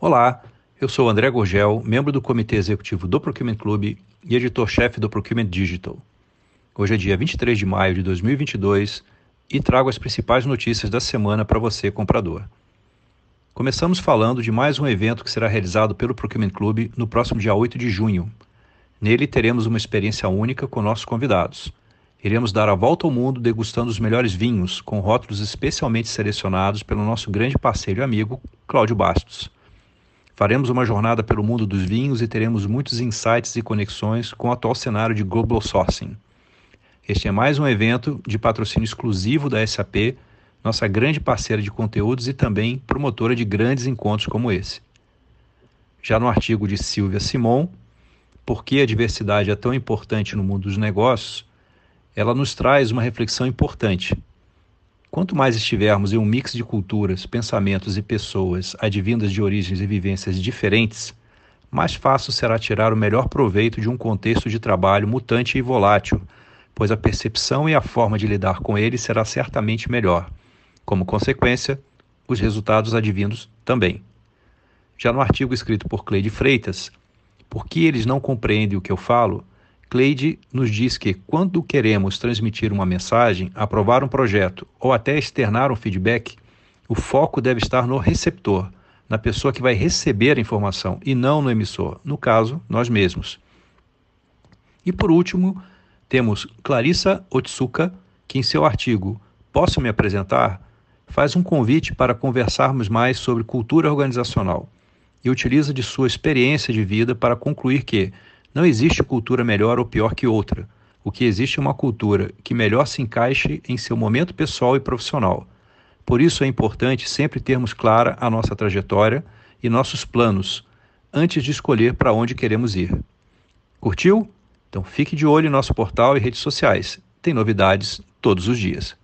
Olá, eu sou André Gorgel, membro do Comitê Executivo do Procurement Club e editor-chefe do Procurement Digital. Hoje é dia 23 de maio de 2022 e trago as principais notícias da semana para você, comprador. Começamos falando de mais um evento que será realizado pelo Procurement Club no próximo dia 8 de junho. Nele teremos uma experiência única com nossos convidados. Iremos dar a volta ao mundo degustando os melhores vinhos, com rótulos especialmente selecionados pelo nosso grande parceiro e amigo, Cláudio Bastos. Faremos uma jornada pelo mundo dos vinhos e teremos muitos insights e conexões com o atual cenário de global sourcing. Este é mais um evento de patrocínio exclusivo da SAP, nossa grande parceira de conteúdos e também promotora de grandes encontros como esse. Já no artigo de Silvia Simon, Por que a diversidade é tão importante no mundo dos negócios, ela nos traz uma reflexão importante Quanto mais estivermos em um mix de culturas, pensamentos e pessoas advindas de origens e vivências diferentes, mais fácil será tirar o melhor proveito de um contexto de trabalho mutante e volátil, pois a percepção e a forma de lidar com ele será certamente melhor. Como consequência, os resultados advindos também. Já no artigo escrito por Cleide Freitas, Por que eles não compreendem o que eu falo? Cleide nos diz que quando queremos transmitir uma mensagem, aprovar um projeto ou até externar um feedback, o foco deve estar no receptor, na pessoa que vai receber a informação e não no emissor, no caso, nós mesmos. E por último, temos Clarissa Otsuka, que em seu artigo Posso me apresentar? faz um convite para conversarmos mais sobre cultura organizacional e utiliza de sua experiência de vida para concluir que não existe cultura melhor ou pior que outra. O que existe é uma cultura que melhor se encaixe em seu momento pessoal e profissional. Por isso é importante sempre termos clara a nossa trajetória e nossos planos antes de escolher para onde queremos ir. Curtiu? Então fique de olho em nosso portal e redes sociais. Tem novidades todos os dias.